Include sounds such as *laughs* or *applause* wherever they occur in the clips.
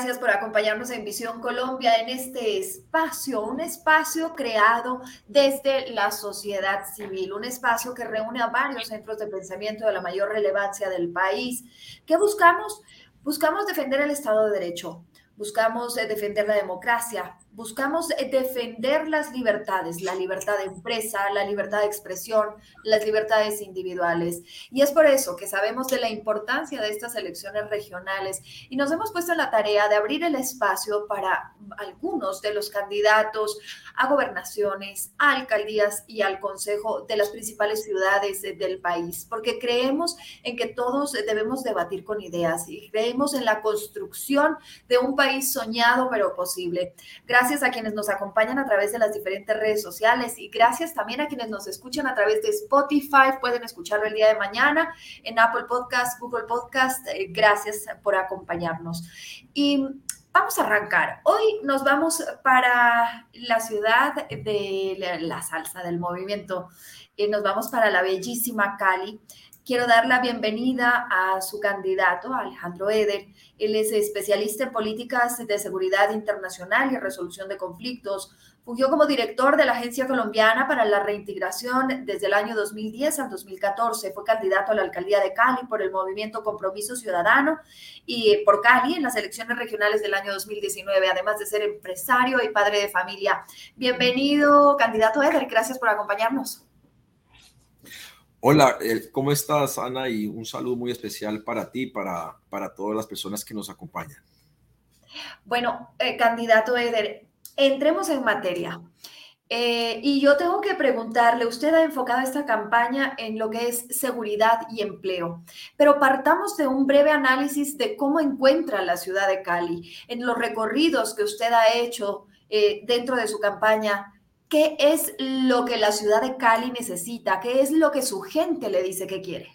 Gracias por acompañarnos en Visión Colombia en este espacio, un espacio creado desde la sociedad civil, un espacio que reúne a varios centros de pensamiento de la mayor relevancia del país. ¿Qué buscamos? Buscamos defender el Estado de Derecho, buscamos eh, defender la democracia, buscamos eh, defender las libertades, la libertad de empresa, la libertad de expresión, las libertades individuales. Y es por eso que sabemos de la importancia de estas elecciones regionales y nos hemos puesto en la tarea de abrir el espacio para algunos de los candidatos a gobernaciones, a alcaldías y al consejo de las principales ciudades eh, del país, porque creemos en que todos debemos debatir con ideas y creemos en la construcción de un país soñado pero posible. Gracias Gracias a quienes nos acompañan a través de las diferentes redes sociales y gracias también a quienes nos escuchan a través de Spotify. Pueden escucharlo el día de mañana en Apple Podcast, Google Podcast. Eh, gracias por acompañarnos. Y vamos a arrancar. Hoy nos vamos para la ciudad de la salsa del movimiento. eh, nos vamos para la bellísima Cali. Quiero dar la bienvenida a su candidato, Alejandro Eder. Él es especialista en políticas de seguridad internacional y resolución de conflictos. Fungió como director de la Agencia Colombiana para la Reintegración desde el año 2010 al 2014. Fue candidato a la alcaldía de Cali por el movimiento Compromiso Ciudadano y por Cali en las elecciones regionales del año 2019, además de ser empresario y padre de familia. Bienvenido, candidato Eder. Gracias por acompañarnos. Hola, eh, ¿cómo estás, Ana? Y un saludo muy especial para ti, para, para todas las personas que nos acompañan. Bueno, eh, candidato Eder, entremos en materia. Eh, y yo tengo que preguntarle, usted ha enfocado esta campaña en lo que es seguridad y empleo, pero partamos de un breve análisis de cómo encuentra la ciudad de Cali, en los recorridos que usted ha hecho dentro de su campaña, ¿Qué es lo que la ciudad de Cali necesita? ¿Qué es lo que su gente le dice que quiere?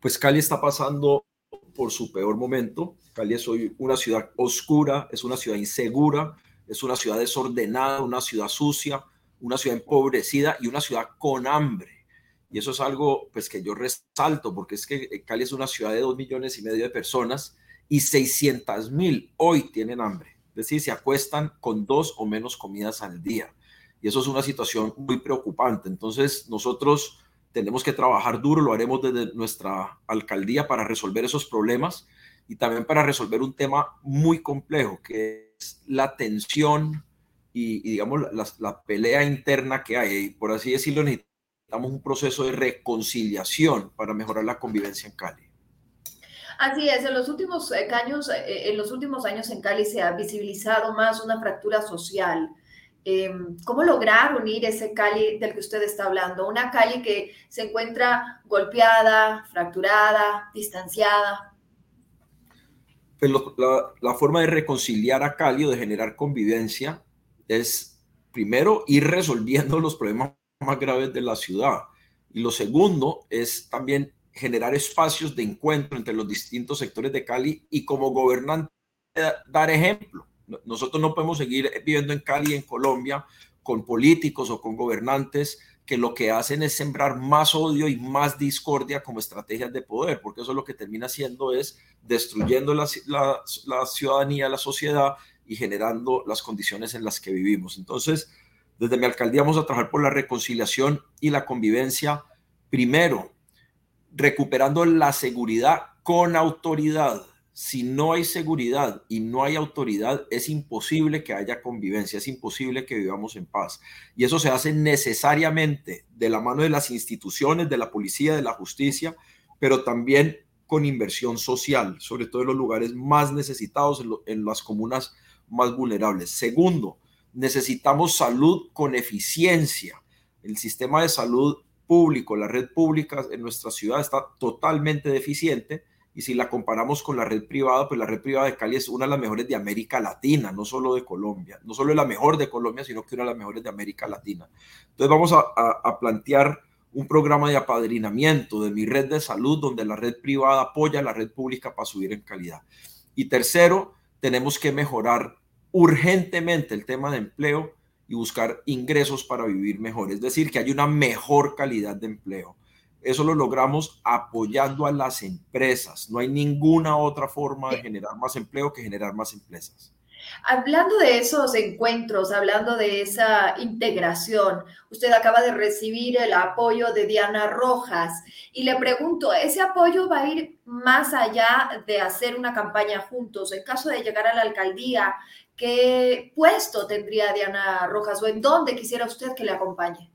Pues Cali está pasando por su peor momento. Cali es hoy una ciudad oscura, es una ciudad insegura, es una ciudad desordenada, una ciudad sucia, una ciudad empobrecida y una ciudad con hambre. Y eso es algo pues que yo resalto porque es que Cali es una ciudad de dos millones y medio de personas y 600 mil hoy tienen hambre. Decir, se acuestan con dos o menos comidas al día. Y eso es una situación muy preocupante. Entonces, nosotros tenemos que trabajar duro, lo haremos desde nuestra alcaldía para resolver esos problemas y también para resolver un tema muy complejo, que es la tensión y, digamos, la, la, pelea interna que hay. Por así decirlo, necesitamos un proceso de reconciliación para mejorar la convivencia en Cali. Así es, en los últimos eh, años, eh, en los últimos años en Cali se ha visibilizado más una fractura social. Em, ¿Cómo lograr unir ese Cali del que usted está hablando? Una Cali que se encuentra golpeada, fracturada, distanciada. Pues la, la, forma de reconciliar a Cali o de generar convivencia es primero ir resolviendo *laughs* los problemas más graves de la ciudad. Y lo segundo es también generar espacios de encuentro entre los distintos sectores de Cali y como gobernante dar ejemplo. Nosotros no podemos seguir viviendo en Cali, en Colombia, con políticos o con gobernantes que lo que hacen es sembrar más odio y más discordia como estrategias de poder, porque eso lo que termina haciendo es destruyendo la, la ciudadanía, la sociedad y generando las condiciones en las que vivimos. Entonces, desde mi alcaldía vamos a trabajar por la reconciliación y la convivencia, primero, recuperando la seguridad con autoridad. Si no hay seguridad y no hay autoridad, es imposible que haya convivencia, es imposible que vivamos en paz. Y eso se hace necesariamente de la mano de las instituciones, de la policía, de la justicia, pero también con inversión social, sobre todo en los lugares más necesitados, en, las comunas más vulnerables. Segundo, necesitamos salud con eficiencia. El sistema de salud público, la red pública en nuestra ciudad está totalmente deficiente y si la comparamos con la red privada, pues la red privada de Cali es una de las mejores de América Latina, no solo de Colombia, no solo es la mejor de Colombia, sino que una de las mejores de América Latina. Entonces vamos a, a plantear un programa de apadrinamiento de mi red de salud donde la red privada apoya a la red pública para subir en calidad. Y tercero, tenemos que mejorar urgentemente el tema de empleo y buscar ingresos para vivir mejor, es decir, que haya una mejor calidad de empleo. eso lo logramos apoyando a las empresas. No hay ninguna otra forma de generar más empleo que generar más empresas. Hablando de esos encuentros, hablando de esa integración, usted acaba de recibir el apoyo de Diana Rojas y le pregunto, ¿ese apoyo va a ir más allá de hacer una campaña juntos? En caso de llegar a la alcaldía, ¿qué puesto tendría Diana Rojas o en dónde quisiera usted que le acompañe?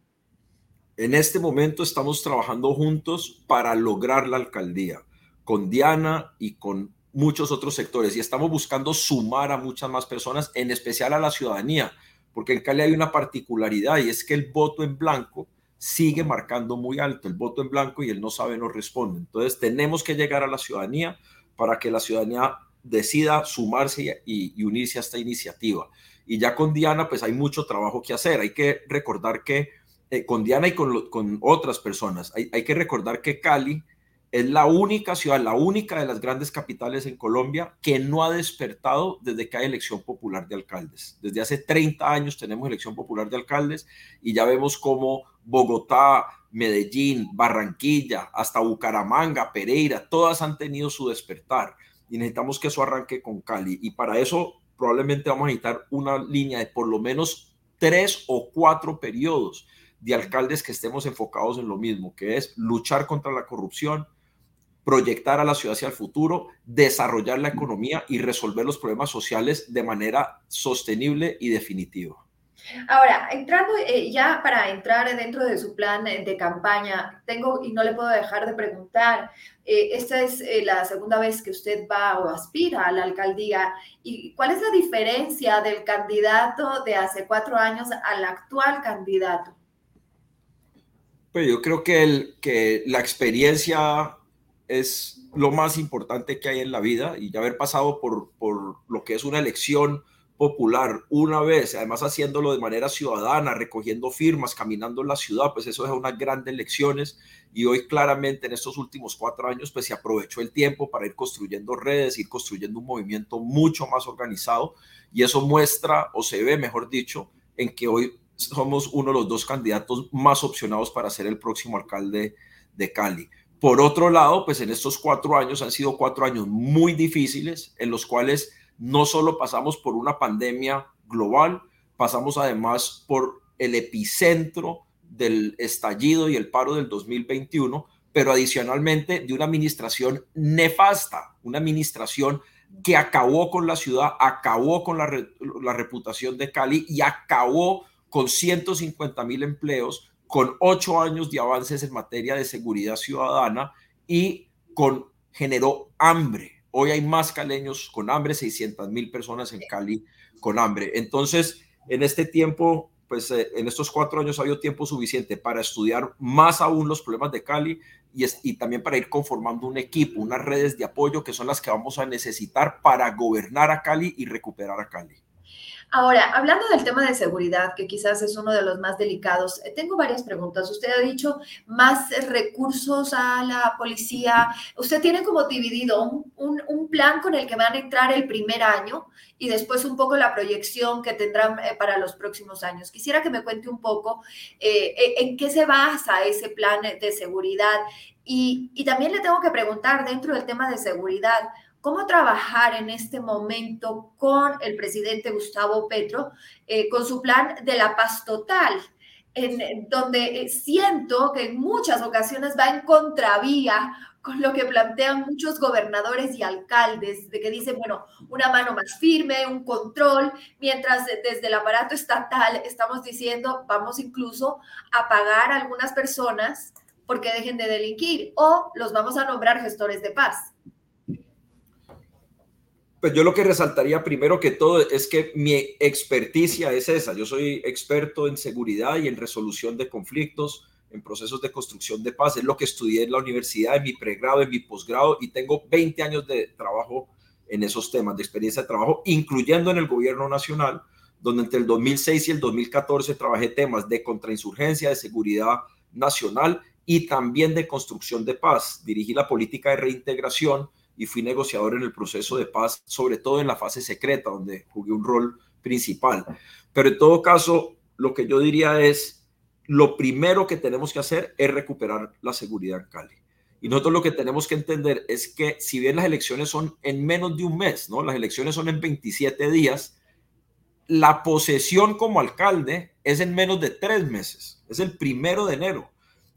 En este momento estamos trabajando juntos para lograr la alcaldía con Diana y con muchos otros sectores y estamos buscando sumar a muchas más personas, en especial a la ciudadanía, porque en Cali hay una particularidad y es que el voto en blanco sigue marcando muy alto, el voto en blanco y el no sabe no responde. Entonces tenemos que llegar a la ciudadanía para que la ciudadanía decida sumarse y, unirse a esta iniciativa. Y ya con Diana, pues hay mucho trabajo que hacer. Hay que recordar que eh, con Diana y con, con otras personas, hay, hay que recordar que Cali es la única ciudad, la única de las grandes capitales en Colombia que no ha despertado desde que hay elección popular de alcaldes. Desde hace 30 años tenemos elección popular de alcaldes y ya vemos cómo Bogotá, Medellín, Barranquilla, hasta Bucaramanga, Pereira, todas han tenido su despertar y necesitamos que eso arranque con Cali. Y para eso probablemente vamos a necesitar una línea de por lo menos tres o cuatro periodos de alcaldes que estemos enfocados en lo mismo, que es luchar contra la corrupción, proyectar a la ciudad hacia el futuro, desarrollar la economía y resolver los problemas sociales de manera sostenible y definitiva. Ahora, entrando eh, ya para entrar dentro de su plan de campaña, tengo y no le puedo dejar de preguntar, eh, esta es eh, la segunda vez que usted va o aspira a la alcaldía, ¿y cuál es la diferencia del candidato de hace cuatro años al actual candidato? Pues yo creo que, el, que la experiencia es lo más importante que hay en la vida y ya haber pasado por, por lo que es una elección popular una vez, además haciéndolo de manera ciudadana, recogiendo firmas, caminando en la ciudad, pues eso es unas grandes lecciones y hoy claramente en estos últimos cuatro años pues se aprovechó el tiempo para ir construyendo redes, ir construyendo un movimiento mucho más organizado y eso muestra o se ve, mejor dicho, en que hoy somos uno de los dos candidatos más opcionados para ser el próximo alcalde de Cali. Por otro lado, pues en estos cuatro años han sido cuatro años muy difíciles en los cuales no solo pasamos por una pandemia global, pasamos además por el epicentro del estallido y el paro del 2021, pero adicionalmente de una administración nefasta, una administración que acabó con la ciudad, acabó con la, la reputación de Cali y acabó con 150 mil empleos, con ocho años de avances en materia de seguridad ciudadana y con generó hambre. Hoy hay más caleños con hambre, 600 mil personas en Cali con hambre. Entonces, en este tiempo, pues eh, en estos cuatro años ha habido tiempo suficiente para estudiar más aún los problemas de Cali y, y también para ir conformando un equipo, unas redes de apoyo que son las que vamos a necesitar para gobernar a Cali y recuperar a Cali. Ahora, hablando del tema de seguridad, que quizás es uno de los más delicados, eh, tengo varias preguntas. Usted ha dicho más recursos a la policía. Usted tiene como dividido un, plan con el que van a entrar el primer año y después un poco la proyección que tendrán eh, para los próximos años. Quisiera que me cuente un poco eh, en qué se basa ese plan de seguridad. Y, y también le tengo que preguntar dentro del tema de seguridad, cómo trabajar en este momento con el presidente Gustavo Petro, eh, con su plan de la paz total, en, donde eh, siento que en muchas ocasiones va en contravía con lo que plantean muchos gobernadores y alcaldes, de que dicen, bueno, una mano más firme, un control, mientras desde el aparato estatal estamos diciendo, vamos incluso a pagar a algunas personas porque dejen de delinquir o los vamos a nombrar gestores de paz. Pues yo lo que resaltaría primero que todo es que mi experticia es esa. Yo soy experto en seguridad y en resolución de conflictos, en procesos de construcción de paz. Es lo que estudié en la universidad, en mi pregrado, en mi posgrado y tengo 20 años de trabajo en esos temas, de experiencia de trabajo, incluyendo en el gobierno nacional, donde entre el 2006 y el 2014 trabajé temas de contrainsurgencia, de seguridad nacional y también de construcción de paz. Dirigí la política de reintegración y fui negociador en el proceso de paz, sobre todo en la fase secreta, donde jugué un rol principal. Pero en todo caso, lo que yo diría es, lo primero que tenemos que hacer es recuperar la seguridad en Cali. Y nosotros lo que tenemos que entender es que si bien las elecciones son en menos de un mes, ¿no? Las elecciones son en 27 días, la posesión como alcalde es en menos de tres meses, es el primero de enero.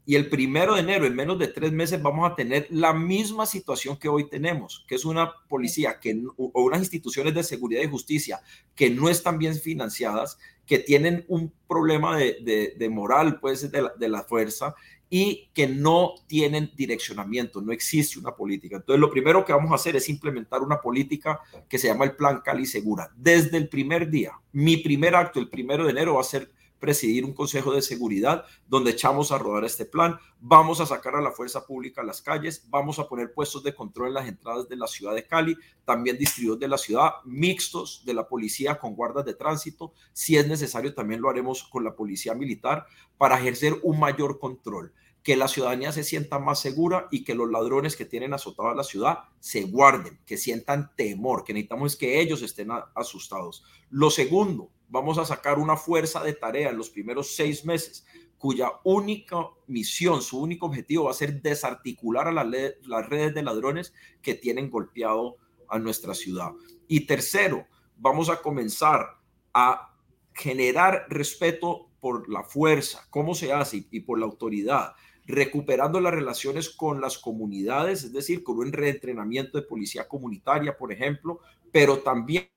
Y el primero de enero, en menos de tres meses, vamos a tener la misma situación que hoy tenemos, que es una policía que, o unas instituciones de seguridad y justicia que no están bien financiadas, que tienen un problema de, moral, pues, de la, de la fuerza y que no tienen direccionamiento, no existe una política. Entonces, lo primero que vamos a hacer es implementar una política que se llama el Plan Cali Segura. Desde el primer día, mi primer acto, el primero de enero, va a ser presidir un consejo de seguridad donde echamos a rodar este plan. Vamos a sacar a la fuerza pública a las calles, vamos a poner puestos de control en las entradas de la ciudad de Cali, también distribuidos de la ciudad, mixtos de la policía con guardas de tránsito. Si es necesario, también lo haremos con la policía militar para ejercer un mayor control que la ciudadanía se sienta más segura y que los ladrones que tienen azotada la ciudad se guarden, que sientan temor, que necesitamos que ellos estén asustados. Lo segundo, vamos a sacar una fuerza de tarea en los primeros seis meses cuya única misión, su único objetivo va a ser desarticular a las redes de ladrones que tienen golpeado a nuestra ciudad. Y tercero, vamos a comenzar a generar respeto por la fuerza, cómo se hace y por la autoridad, recuperando las relaciones con las comunidades, es decir, con un reentrenamiento de policía comunitaria, por ejemplo, pero también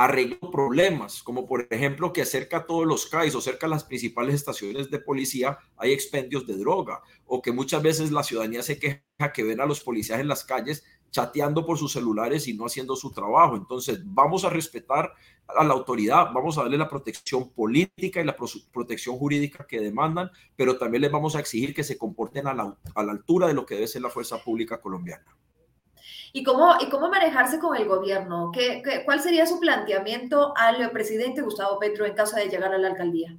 arreglando problemas, como por ejemplo que cerca a todos los CAIs o cerca a las principales estaciones de policía hay expendios de droga, o que muchas veces la ciudadanía se queja que ven a los policías en las calles chateando por sus celulares y no haciendo su trabajo. Entonces, vamos a respetar a la autoridad, vamos a darle la protección política y la protección jurídica que demandan, pero también les vamos a exigir que se comporten a la altura de lo que debe ser la fuerza pública colombiana. ¿Y cómo, y cómo manejarse con el gobierno? ¿Qué, cuál sería su planteamiento al presidente Gustavo Petro en caso de llegar a la alcaldía?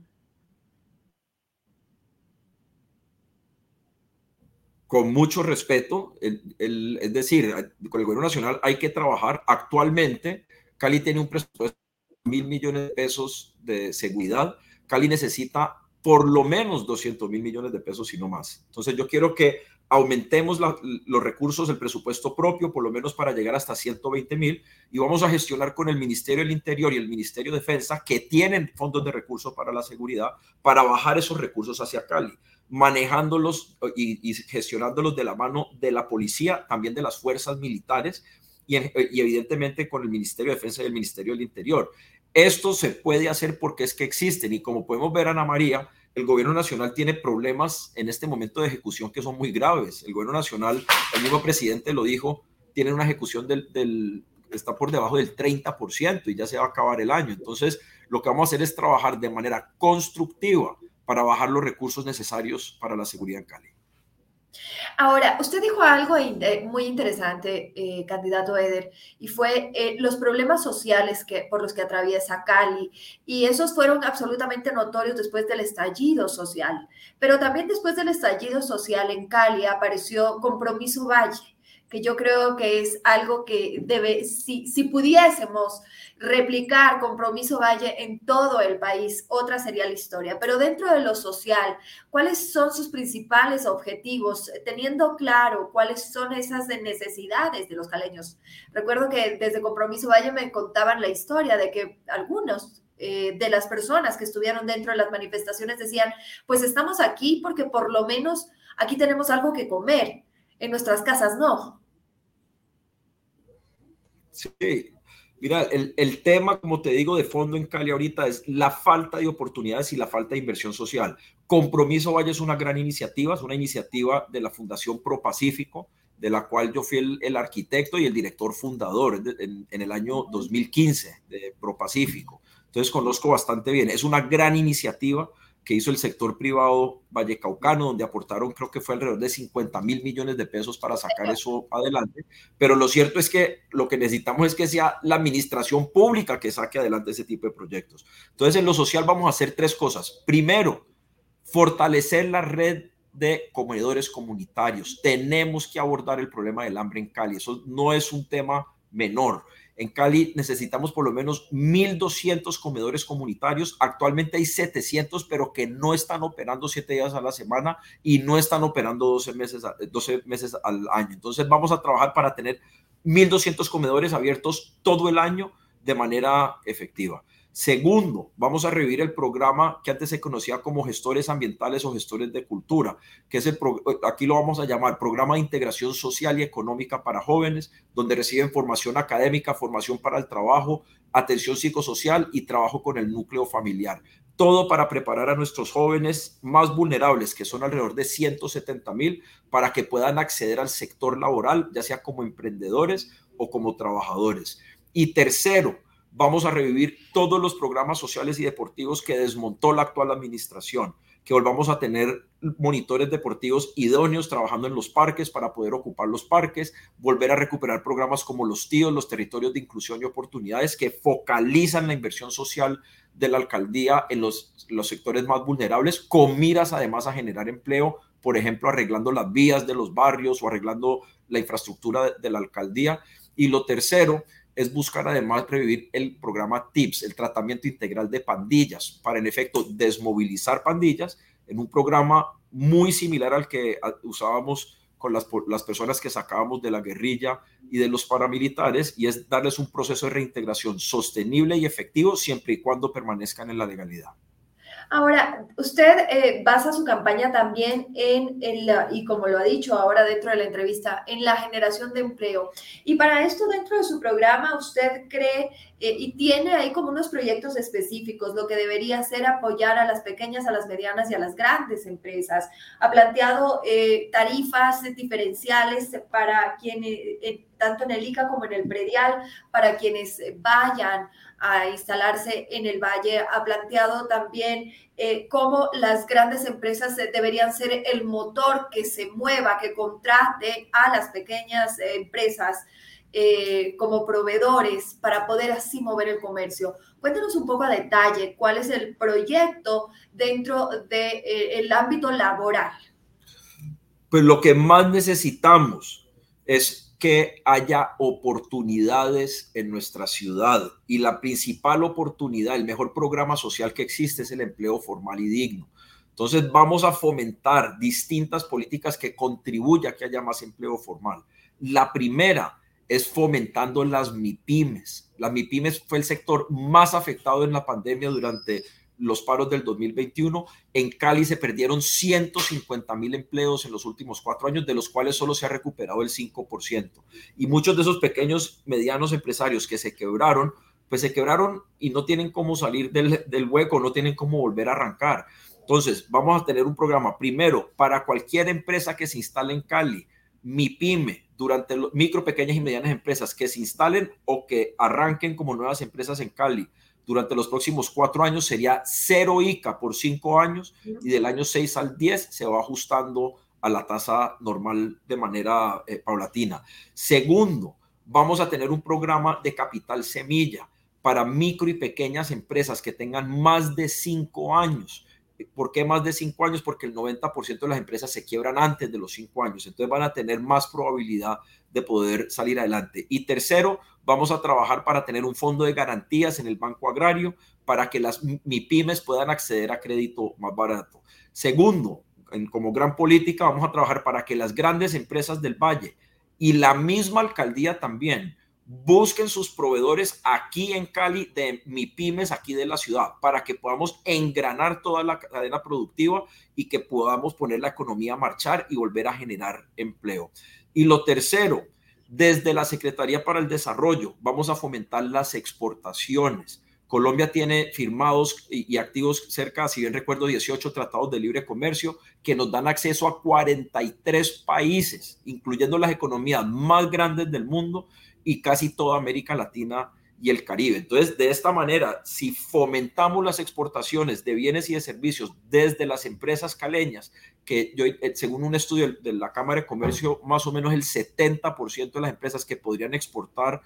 Con mucho respeto, es decir, con el gobierno nacional hay que trabajar. Actualmente, Cali tiene un presupuesto de mil millones de pesos de seguridad. Cali necesita por lo menos 200 mil millones de pesos y no más. Entonces yo quiero que aumentemos los recursos del presupuesto propio, por lo menos para llegar hasta 120 mil, y vamos a gestionar con el Ministerio del Interior y el Ministerio de Defensa, que tienen fondos de recursos para la seguridad, para bajar esos recursos hacia Cali, manejándolos y, gestionándolos de la mano de la policía, también de las fuerzas militares, y, evidentemente con el Ministerio de Defensa y el Ministerio del Interior. Esto se puede hacer porque es que existen, y como podemos ver, Ana María, el gobierno nacional tiene problemas en este momento de ejecución que son muy graves. El gobierno nacional, el mismo presidente lo dijo, tiene una ejecución del, está por debajo del 30% y ya se va a acabar el año. Entonces, lo que vamos a hacer es trabajar de manera constructiva para bajar los recursos necesarios para la seguridad en Cali. Ahora, usted dijo algo muy interesante, eh, candidato Eder, y fue eh, los problemas sociales que, por los que atraviesa Cali, y esos fueron absolutamente notorios después del estallido social. Pero también después del estallido social en Cali apareció Compromiso Valle, que yo creo que es algo que debe, si, si pudiésemos replicar Compromiso Valle en todo el país, otra sería la historia. Pero dentro de lo social, ¿cuáles son sus principales objetivos? Teniendo claro cuáles son esas necesidades de los caleños. Recuerdo que desde Compromiso Valle me contaban la historia de que algunos eh, de las personas que estuvieron dentro de las manifestaciones decían, pues estamos aquí porque por lo menos aquí tenemos algo que comer, en nuestras casas no. Sí, mira, el, tema, como te digo, de fondo en Cali ahorita es la falta de oportunidades y la falta de inversión social. Compromiso Valle es una gran iniciativa, es una iniciativa de la Fundación Pro Pacífico, de la cual yo fui el, arquitecto y el director fundador en, en, el año 2015 de Pro Pacífico. Entonces conozco bastante bien. Es una gran iniciativa que hizo el sector privado vallecaucano, donde aportaron creo que fue alrededor de 50 mil millones de pesos para sacar eso adelante. Pero lo cierto es que lo que necesitamos es que sea la administración pública que saque adelante ese tipo de proyectos. Entonces, en lo social vamos a hacer tres cosas. Primero, fortalecer la red de comedores comunitarios. Tenemos que abordar el problema del hambre en Cali. Eso no es un tema menor. En Cali necesitamos por lo menos 1.200 comedores comunitarios. Actualmente hay 700, pero que no están operando 7 días a la semana y no están operando 12 meses, 12 meses al año. Entonces vamos a trabajar para tener 1.200 comedores abiertos todo el año de manera efectiva. Segundo, vamos a revivir el programa que antes se conocía como gestores ambientales o gestores de cultura, que es el, aquí lo vamos a llamar Programa de Integración Social y Económica para Jóvenes, donde reciben formación académica, formación para el trabajo, atención psicosocial y trabajo con el núcleo familiar. Todo para preparar a nuestros jóvenes más vulnerables, que son alrededor de 170 mil, para que puedan acceder al sector laboral, ya sea como emprendedores o como trabajadores. Y tercero, vamos a revivir todos los programas sociales y deportivos que desmontó la actual administración, que volvamos a tener monitores deportivos idóneos trabajando en los parques para poder ocupar los parques, volver a recuperar programas como los tíos, los territorios de inclusión y oportunidades que focalizan la inversión social de la alcaldía en los, los sectores más vulnerables, con miras además a generar empleo, por ejemplo, arreglando las vías de los barrios o arreglando la infraestructura de la alcaldía. Y lo tercero, es buscar además revivir el programa TIPS, el tratamiento integral de pandillas, para en efecto desmovilizar pandillas en un programa muy similar al que usábamos con las, las personas que sacábamos de la guerrilla y de los paramilitares, y es darles un proceso de reintegración sostenible y efectivo siempre y cuando permanezcan en la legalidad. Ahora, usted eh, basa su campaña también en, el, y como lo ha dicho ahora dentro de la entrevista, en la generación de empleo. Y para esto, dentro de su programa, usted cree eh, y tiene ahí como unos proyectos específicos, lo que debería ser apoyar a las pequeñas, a las medianas y a las grandes empresas. Ha planteado eh, tarifas diferenciales para quienes, tanto en el ICA como en el predial, para quienes vayan a instalarse en el valle. Ha planteado también eh, cómo las grandes empresas deberían ser el motor que se mueva, que contrate a las pequeñas empresas. Eh, como proveedores para poder así mover el comercio. Cuéntanos un poco a detalle cuál es el proyecto dentro del de, eh, ámbito laboral. Pues lo que más necesitamos es que haya oportunidades en nuestra ciudad y la principal oportunidad, el mejor programa social que existe es el empleo formal y digno. Entonces vamos a fomentar distintas políticas que contribuyan a que haya más empleo formal. La primera es fomentando las MIPIMES. Las MIPIMES fue el sector más afectado en la pandemia durante los paros del 2021. En Cali se perdieron 150 mil empleos en los últimos cuatro años, de los cuales solo se ha recuperado el 5%. Y muchos de esos pequeños, medianos empresarios que se quebraron, pues se quebraron y no tienen cómo salir del, del hueco, no tienen cómo volver a arrancar. Entonces, vamos a tener un programa primero para cualquier empresa que se instale en Cali, mi pyme, durante los micro, pequeñas y medianas empresas que se instalen o que arranquen como nuevas empresas en Cali durante los próximos cuatro años sería cero ICA por cinco años y del año 6 al 10 se va ajustando a la tasa normal de manera eh, paulatina. Segundo, vamos a tener un programa de capital semilla para micro y pequeñas empresas que tengan más de cinco años. ¿Por qué más de cinco años? Porque el 90% de las empresas se quiebran antes de los cinco años, entonces van a tener más probabilidad de poder salir adelante. Y tercero, vamos a trabajar para tener un fondo de garantías en el Banco Agrario para que las MIPIMES puedan acceder a crédito más barato. Segundo, como gran política, vamos a trabajar para que las grandes empresas del Valle y la misma alcaldía también busquen sus proveedores aquí en Cali de MIPIMES, aquí de la ciudad, para que podamos engranar toda la cadena productiva y que podamos poner la economía a marchar y volver a generar empleo. Y lo tercero, desde la Secretaría para el Desarrollo vamos a fomentar las exportaciones. Colombia tiene firmados y, activos cerca, si bien recuerdo, 18 tratados de libre comercio que nos dan acceso a 43 países, incluyendo las economías más grandes del mundo y casi toda América Latina y el Caribe. Entonces, de esta manera, si fomentamos las exportaciones de bienes y de servicios desde las empresas caleñas, que yo, eh, según un estudio de la Cámara de Comercio, más o menos el 70% de las empresas que podrían exportar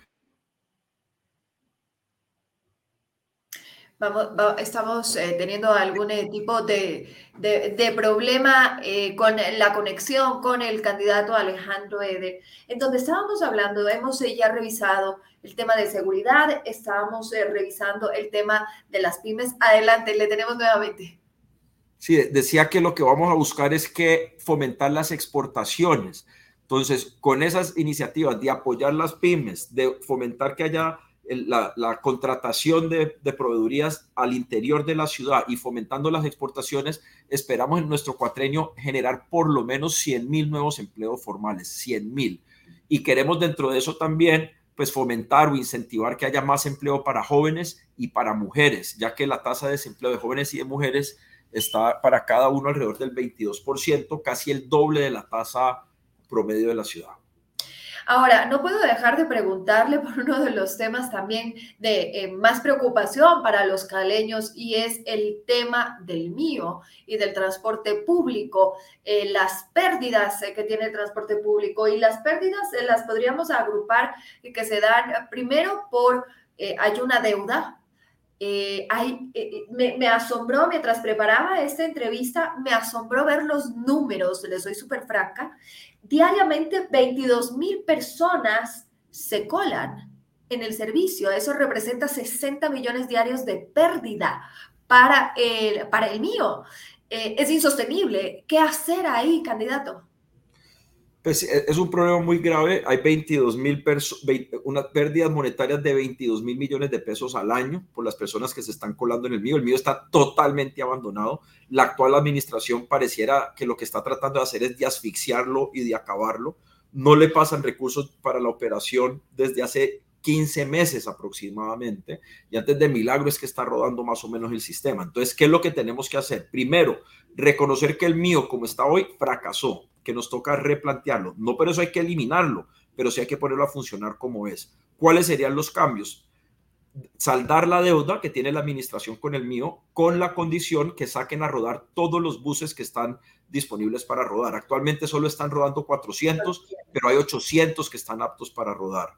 Vamos, estamos eh, teniendo algún eh, tipo de, de, problema eh, con la conexión con el candidato Alejandro Eder, en donde estábamos hablando, hemos ya revisado el tema de seguridad, estábamos revisando el tema de las pymes. Adelante, le tenemos nuevamente. Sí, decía que lo que vamos a buscar es que fomentar las exportaciones. Entonces, con esas iniciativas de apoyar las pymes, de fomentar que haya la, contratación de, de, proveedurías al interior de la ciudad y fomentando las exportaciones, esperamos en nuestro cuatrenio generar por lo menos 100 mil nuevos empleos formales, 100 mil. Y queremos dentro de eso también pues fomentar o incentivar que haya más empleo para jóvenes y para mujeres, ya que la tasa de desempleo de jóvenes y de mujeres está para cada uno alrededor del 22%, casi el doble de la tasa promedio de la ciudad. Ahora, no puedo dejar de preguntarle por uno de los temas también de eh, más preocupación para los caleños y es el tema del mío y del transporte público, eh, las pérdidas eh, que tiene el transporte público y las pérdidas las podríamos agrupar y que se dan primero por, hay una deuda. Me, asombró mientras preparaba esta entrevista, me asombró ver los números, le soy súper franca, diariamente 22 mil personas se colan en el servicio. Eso representa 60 millones diarios de pérdida para el, para el mío. Eh, es insostenible. ¿Qué hacer ahí, candidato? Pues e, es un problema muy grave. Hay 22 mil unas pérdidas monetarias de 22 mil millones de pesos al año por las personas que se están colando en el mío. El mío está totalmente abandonado. La actual administración pareciera que lo que está tratando de hacer es de asfixiarlo y de acabarlo. No le pasan recursos para la operación desde hace 15 meses aproximadamente, y antes de milagro es que está rodando más o menos el sistema. Entonces, ¿qué es lo que tenemos que hacer? Primero, reconocer que el mío, como está hoy, fracasó que nos toca replantearlo. No por eso hay que eliminarlo, pero sí hay que ponerlo a funcionar como es. ¿Cuáles serían los cambios? Saldar la deuda que tiene la administración con el mío, con la condición que saquen a rodar todos los buses que están disponibles para rodar. Actualmente solo están rodando 400, pero hay 800 que están aptos para rodar.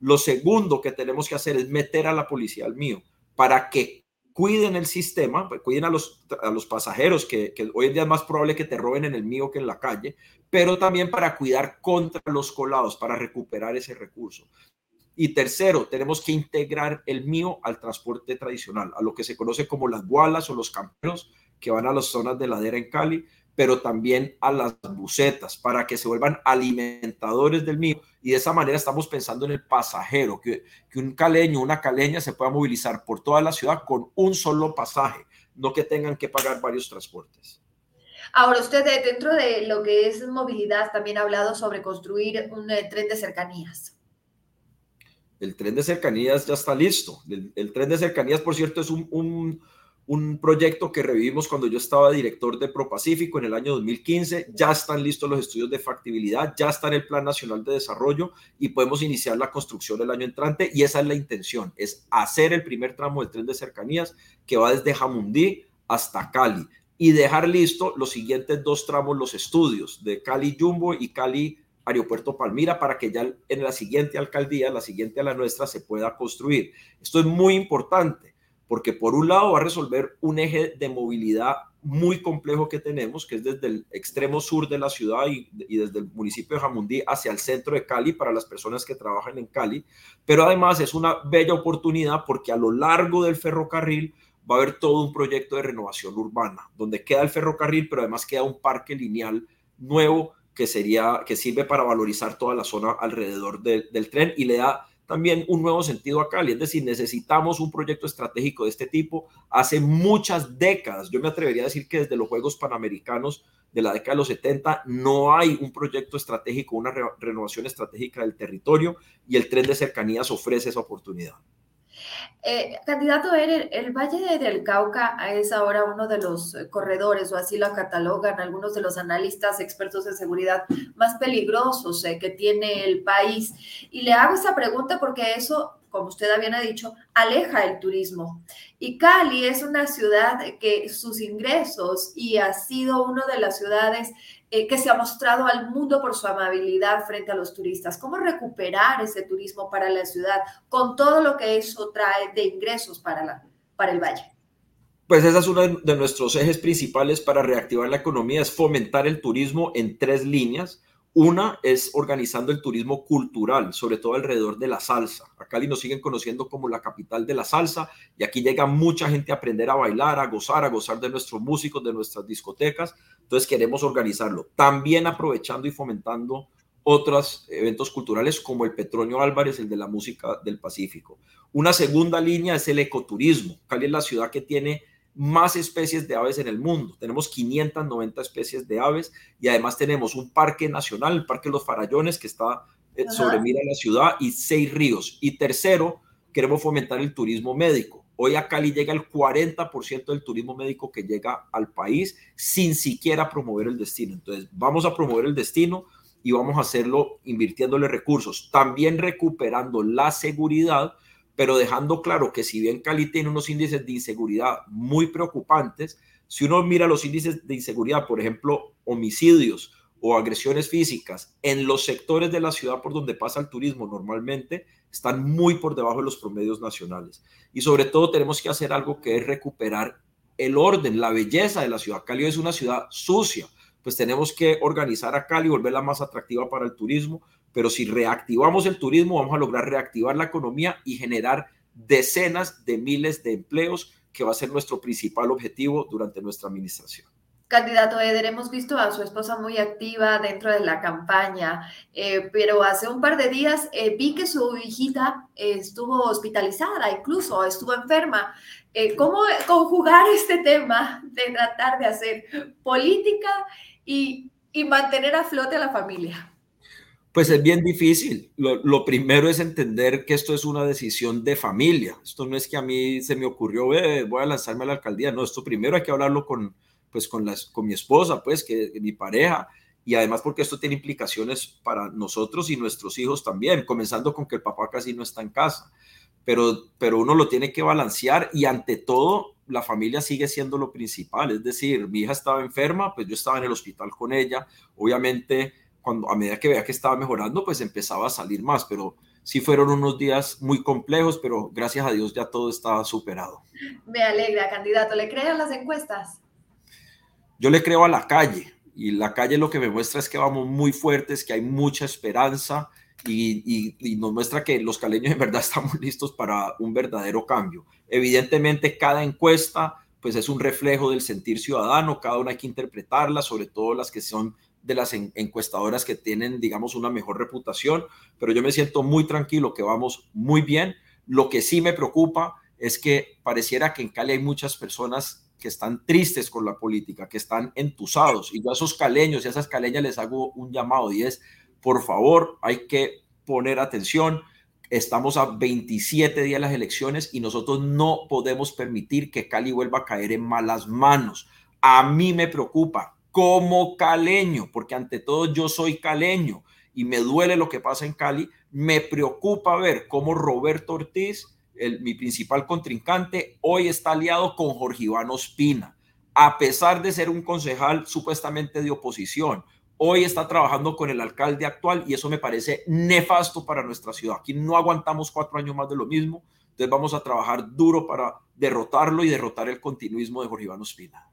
Lo segundo que tenemos que hacer es meter a la policía al mío para que cuiden el sistema, pues, cuiden a los, a los pasajeros, que, hoy en día es más probable que te roben en el mío que en la calle, pero también para cuidar contra los colados, para recuperar ese recurso. Y tercero, tenemos que integrar el mío al transporte tradicional, a lo que se conoce como las gualas o los camperos que van a las zonas de ladera en Cali, pero también a las bucetas para que se vuelvan alimentadores del mío. Y de esa manera estamos pensando en el pasajero, que, que un caleño, una caleña se pueda movilizar por toda la ciudad con un solo pasaje, no que tengan que pagar varios transportes. Ahora, usted dentro de lo que es movilidad también ha hablado sobre construir un eh, tren de cercanías. El tren de cercanías ya está listo. El, tren de cercanías, por cierto, es un, un proyecto que revivimos cuando yo estaba director de ProPacífico en el año 2015. Ya están listos los estudios de factibilidad, ya está en el Plan Nacional de Desarrollo y podemos iniciar la construcción el año entrante. Y esa es la intención, es hacer el primer tramo del tren de cercanías que va desde Jamundí hasta Cali y dejar listo los siguientes dos tramos, los estudios de Cali Jumbo y Cali Aeropuerto Palmira para que ya en la siguiente alcaldía, la siguiente a la nuestra, se pueda construir. Esto es muy importante porque por un lado va a resolver un eje de movilidad muy complejo que tenemos, que es desde el extremo sur de la ciudad y, desde el municipio de Jamundí hacia el centro de Cali para las personas que trabajan en Cali, pero además es una bella oportunidad porque a lo largo del ferrocarril va a haber todo un proyecto de renovación urbana, donde queda el ferrocarril, pero además queda un parque lineal nuevo que sería que sirve para valorizar toda la zona alrededor del tren y le da también un nuevo sentido a Cali. Es decir, necesitamos un proyecto estratégico de este tipo hace muchas décadas. Yo me atrevería a decir que desde los Juegos Panamericanos de la década de los 70 no hay un proyecto estratégico, una renovación estratégica del territorio y el tren de cercanías ofrece esa oportunidad. Eh, candidato, el, el Valle del Cauca es ahora uno de los eh, corredores, o así lo catalogan algunos de los analistas expertos en seguridad más peligrosos eh, que tiene el país. Y le hago esa pregunta porque eso como usted había dicho, aleja el turismo. Y Cali es una ciudad que sus ingresos y ha sido una de las ciudades eh, que se ha mostrado al mundo por su amabilidad frente a los turistas. ¿Cómo recuperar ese turismo para la ciudad con todo lo que eso trae de ingresos para, la, para el Valle. Pues ese es uno de nuestros ejes principales para reactivar la economía, es fomentar el turismo en tres líneas. Una es organizando el turismo cultural, sobre todo alrededor de la salsa. A Cali nos siguen conociendo como la capital de la salsa y aquí llega mucha gente a aprender a bailar, a gozar, a gozar de nuestros músicos, de nuestras discotecas. Entonces queremos organizarlo. También aprovechando y fomentando otros eventos culturales como el Petronio Álvarez, el de la música del Pacífico. Una segunda línea es el ecoturismo. Cali es la ciudad que tiene más especies de aves en el mundo. Tenemos 590 especies de aves y además tenemos un parque nacional, el Parque Los Farallones, que está eh, sobre mira la ciudad y seis ríos. Y tercero, queremos fomentar el turismo médico. Hoy a Cali llega el 40% del turismo médico que llega al país sin siquiera promover el destino. Entonces, vamos a promover el destino y vamos a hacerlo invirtiéndole recursos, también recuperando la seguridad pero dejando claro que si bien Cali tiene unos índices de inseguridad muy preocupantes, si uno mira los índices de inseguridad, por ejemplo, homicidios o agresiones físicas en los sectores de la ciudad por donde pasa el turismo normalmente, están muy por debajo de los promedios nacionales. Y sobre todo tenemos que hacer algo que es recuperar el orden, la belleza de la ciudad. Cali es una ciudad sucia, pues tenemos que organizar a Cali, volverla más atractiva para el turismo, pero si reactivamos el turismo, vamos a lograr reactivar la economía y generar decenas de miles de empleos, que va a ser nuestro principal objetivo durante nuestra administración. Candidato Eder, hemos visto a su esposa muy activa dentro de la campaña, eh, pero hace un par de días eh, vi que su hijita estuvo hospitalizada, incluso estuvo enferma. Eh, ¿Cómo conjugar este tema de tratar de hacer política y, y mantener a flote a la familia? Pues es bien difícil. Lo, primero es entender que esto es una decisión de familia. Esto no es que a mí se me ocurrió, voy a lanzarme a la alcaldía. No, esto primero hay que hablarlo con, pues, con, las, con mi esposa, pues, que, mi pareja, y además porque esto tiene implicaciones para nosotros y nuestros hijos también, comenzando con que el papá casi no está en casa. Pero, pero uno lo tiene que balancear y ante todo la familia sigue siendo lo principal. Es decir, mi hija estaba enferma, pues yo estaba en el hospital con ella. Obviamente cuando a medida que veía que estaba mejorando, pues empezaba a salir más, pero sí fueron unos días muy complejos, pero gracias a Dios ya todo estaba superado. Me alegra, candidato. ¿Le creen las encuestas? Yo le creo a la calle y la calle lo que me muestra es que vamos muy fuertes, que hay mucha esperanza y, nos muestra que los caleños en verdad *laughs* estamos listos para un verdadero cambio. Evidentemente cada encuesta pues es un reflejo del sentir ciudadano, cada una hay que interpretarla, sobre todo las que son de las encuestadoras que tienen, digamos, una mejor reputación, pero yo me siento muy tranquilo que vamos muy bien. Lo que sí me preocupa es que pareciera que en Cali hay muchas personas que están tristes con la política, que están entusados. Y a esos caleños y a esas caleñas les hago un llamado y es, por favor, hay que poner atención. Estamos a 27 días de las elecciones y nosotros no podemos permitir que Cali vuelva a caer en malas manos. A mí me preocupa como caleño, porque ante todo yo soy caleño y me duele lo que pasa en Cali, me preocupa ver cómo Roberto Ortiz, el, mi principal contrincante, hoy está aliado con Jorge Iván Ospina, a pesar de ser un concejal supuestamente de oposición. Hoy está trabajando con el alcalde actual y eso me parece nefasto para nuestra ciudad. Aquí no aguantamos cuatro años más de lo mismo, entonces vamos a trabajar duro para derrotarlo y derrotar el continuismo de Jorge Iván Ospina.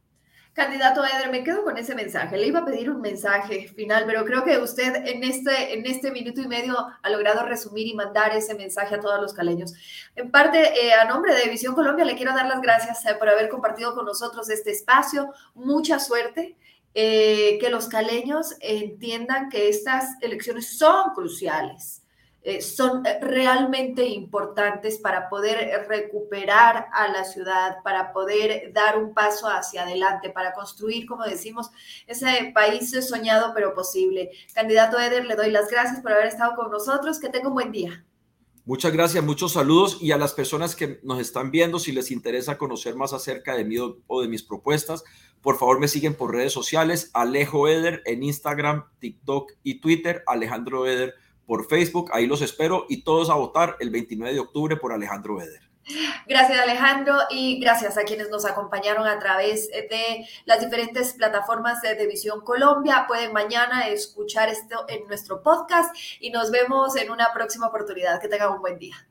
Candidato Eder, me quedo con ese mensaje. Le iba a pedir un mensaje final, pero creo que usted en este, en este minuto y medio ha logrado resumir y mandar ese mensaje a todos los caleños. En parte, eh, a nombre de Visión Colombia, le quiero dar las gracias eh, por haber compartido con nosotros este espacio. Mucha suerte. Eh, que los caleños entiendan que estas elecciones son cruciales eh, son eh, realmente importantes para poder recuperar a la ciudad, para poder dar un paso hacia adelante, para construir, como decimos, ese país soñado pero posible. Candidato Eder, le doy las gracias por haber estado con nosotros. Que tenga un buen día. Muchas gracias, muchos saludos y a las personas que nos están viendo, si les interesa conocer más acerca de mí o de mis propuestas, por favor me siguen por redes sociales, Alejo Eder en Instagram, TikTok y Twitter, Alejandro Eder por Facebook. Ahí los espero y todos a votar el 29 de octubre por Alejandro Beder. Gracias Alejandro y gracias a quienes nos acompañaron a través de las diferentes plataformas de Visión Colombia. Pueden mañana escuchar esto en nuestro podcast y nos vemos en una próxima oportunidad. Que tengan un buen día.